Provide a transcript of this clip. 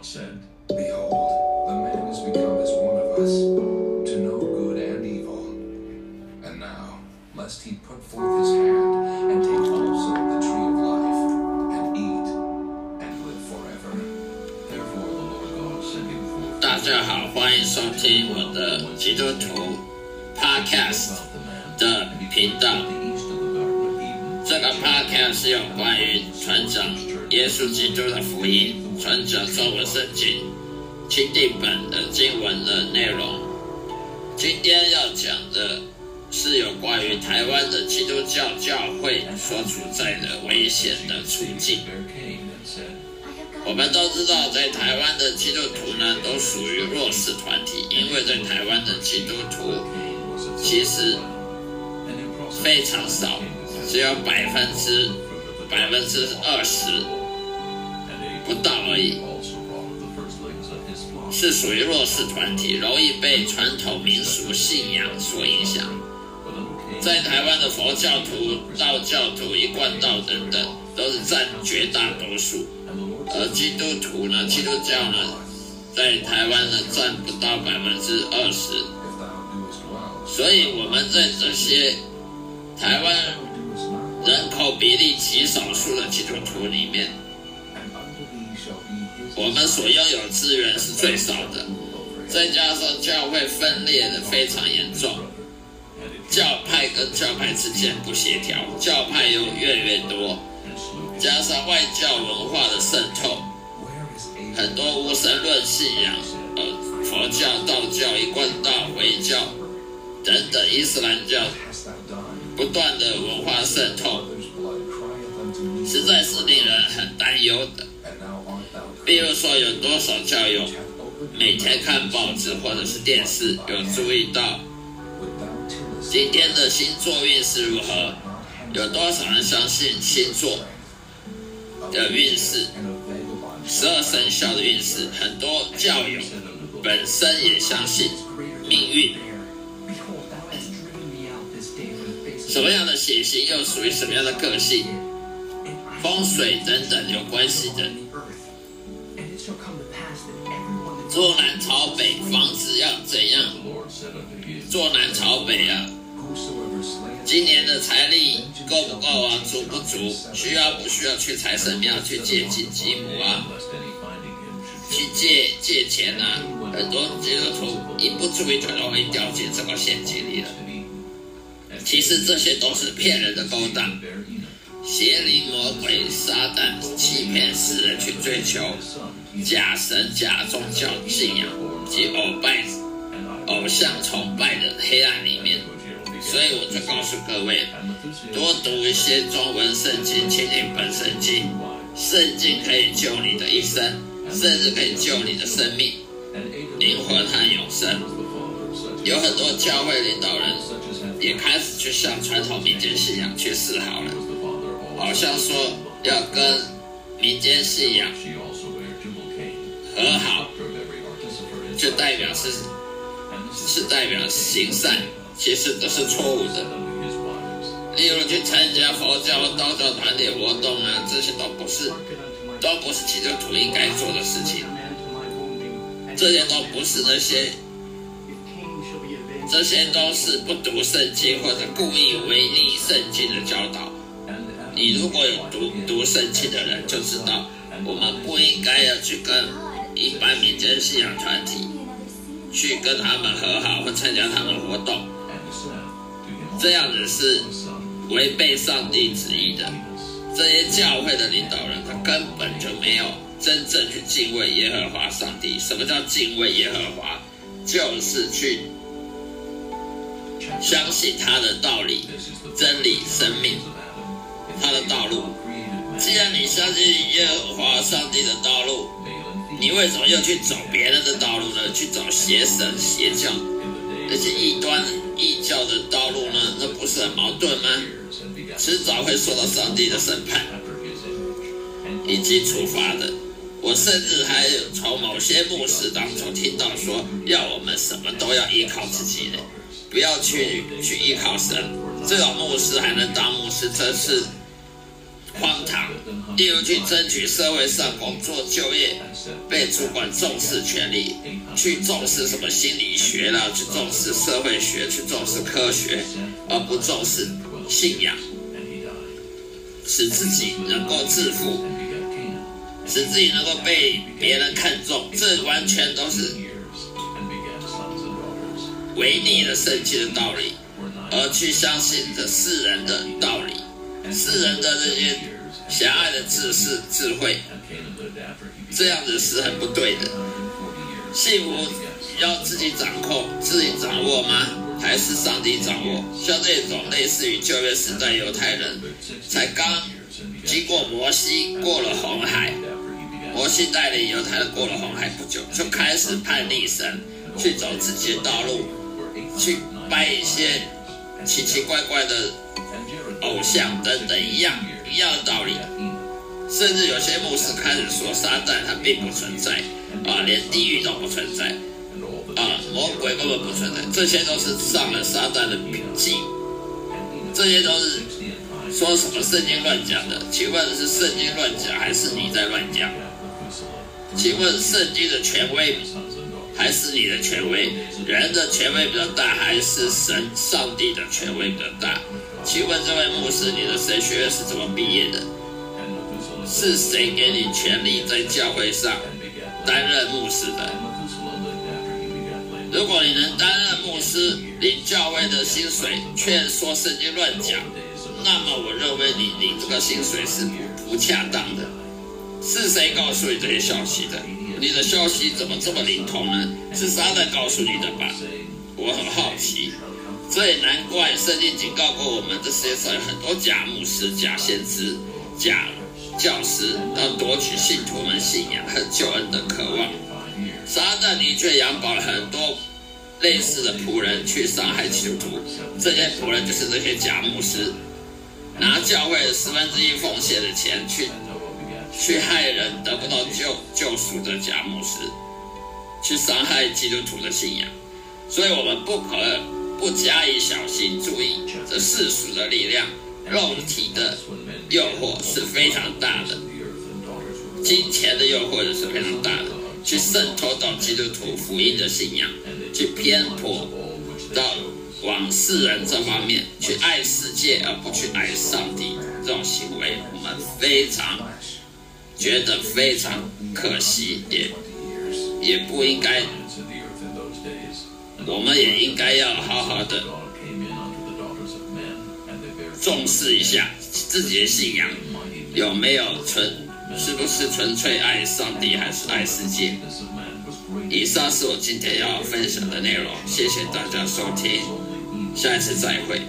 God said, Behold, the man has become as one of us, to know good and evil. And now, lest he put forth his hand and take also of the tree of life, and eat, and live forever. Therefore the Lord God sent him forth 大家好，欢迎收听我的基督徒 Podcast about the man 的频道。 个 Podcast 是有关于传讲耶稣基督的福音，传讲中文圣经钦定本的经文的内容。今天要讲的是有关于台湾的基督教教会所处在的危险的处境。我们都知道，在台湾的基督徒呢，都属于弱势团体，因为在台湾的基督徒其实非常少，只有百分之百分之二十不到而已，是属于弱势团体，容易被传统民俗信仰所影响。在台湾的佛教徒、道教徒、一贯道等等都是占绝大多数，而基督徒呢，基督教呢，在台湾呢，占不到百分之二十。所以我们在这些台湾。人口比例极少数的基督徒里面我们所拥有资源是最少的，再加上教会分裂的非常严重，教派跟教派之间不协调，教派又越来越多.加上外教文化的渗透?很多无神论信仰，呃，佛教、道教、一贯道、回教等等伊斯兰教不断的文化渗透实在是令人很担忧的。比如说有多少教友每天看报纸或者是电视有注意到今天的星座运势如何？有多少人相信星座的运势？十二生肖的运势很多教友本身也相信命运。什么样的血型又属于什么样的个性，风水等等有关系的。坐南朝北，房子要怎样？坐南朝北啊！今年的财力够不够啊？足不足？需要不需要去财神庙去借金吉母啊？去借借钱啊？很多基督徒一不注意就容易掉进这个陷阱里了。其实这些都是骗人的勾当，邪灵魔鬼撒旦欺骗世人去追求假神假宗教信仰及偶拜偶像崇拜的黑暗里面。所以我就告诉各位，多读一些中文圣经、亲近本圣经，圣经可以救你的一生，甚至可以救你的生命、灵魂和永生有很多教会领导人也开始去向传统民间信仰去示好了，好像说要跟民间信仰和好，就代表是是代表行善，其实都是错误的，例如去参加佛教、道教团体活动啊，这些都不是都不是基督徒应该做的事情，这些都不是那些。这些都是不读圣经或者故意违逆圣经的教导。你如果有读读圣经的人就知道，我们不应该要去跟一般民间信仰团体去跟他们和好或参加他们活动，这样子是违背上帝旨意的。这些教会的领导人，他根本就没有真正去敬畏耶和华上帝。什么叫敬畏耶和华？就是去相信他的道理、真理、生命、他的道路。既然你相信耶和华上帝的道路，你为什么又去走别人的道路呢？去走邪神、邪教那些异端、异教的道路呢？那不是很矛盾吗？迟早会受到上帝的审判。以及处罚的。我甚至还有从某些牧师当中听到说，要我们什么都要依靠自己的，不要去去依靠神。这种牧师还能当牧师，真是荒唐。例如去争取社会上工作就业，被主管重视权利，去重视什么心理学啦，去重视社会学，去重视科学，而不重视信仰，使自己能够致富，使自己能够被别人看重，这完全都是违逆了圣经的道理，而去相信着世人的道理，世人的这些狭隘的知识智慧，这样子是很不对的。幸福要自己掌控、自己掌握吗？还是上帝掌握？像这种类似于旧约时代犹太人，才刚经过摩西过了红海，摩西带领犹太人过了红海不久，就开始叛逆神，去走自己的道路，去拜一些奇奇怪怪的偶像等等一样一样的道理。甚至有些牧师开始说撒旦他并不存在啊，连地狱都不存在啊，魔鬼根本不存在，这些都是上了撒旦的笔记，这些都是说什么圣经乱讲的？请问是圣经乱讲，还是你在乱讲？请问圣经的权威还是你的权威？人的权威比较大，还是神上帝的权威比较大？请问这位牧师，你的神学院是怎么毕业的？是谁给你权利在教会上担任牧师的？如果你能担任牧师，领教会的薪水，却说圣经乱讲，那么我认为你领这个薪水是不不恰当的。是谁告诉你这些消息的？你的消息怎么这么灵通呢？是撒旦告诉你的吧？我很好奇，这也难怪圣经警告过我们，这世界上有很多假牧师、假先知、假教师，要夺取信徒们信仰和救恩的渴望。撒旦的确养饱了很多类似的仆人去伤害基督徒，这些仆人就是这些假牧师，拿教会的十分之一奉献的钱去去害人得不到救救赎的假牧师，去伤害基督徒的信仰。所以我们不可不加以小心，注意这世俗的力量、肉体的诱惑是非常大的，金钱的诱惑也是非常大的。去渗透到基督徒福音的信仰，去偏颇到往世人这方面去爱世界而不去爱上帝，这种行为我们非常觉得非常可惜，也也不应该，我们也应该要好好的重视一下自己的信仰有没有纯。是不是纯粹爱上帝，还是爱世界？以上是我今天要分享的内容，谢谢大家收听，下一次再会。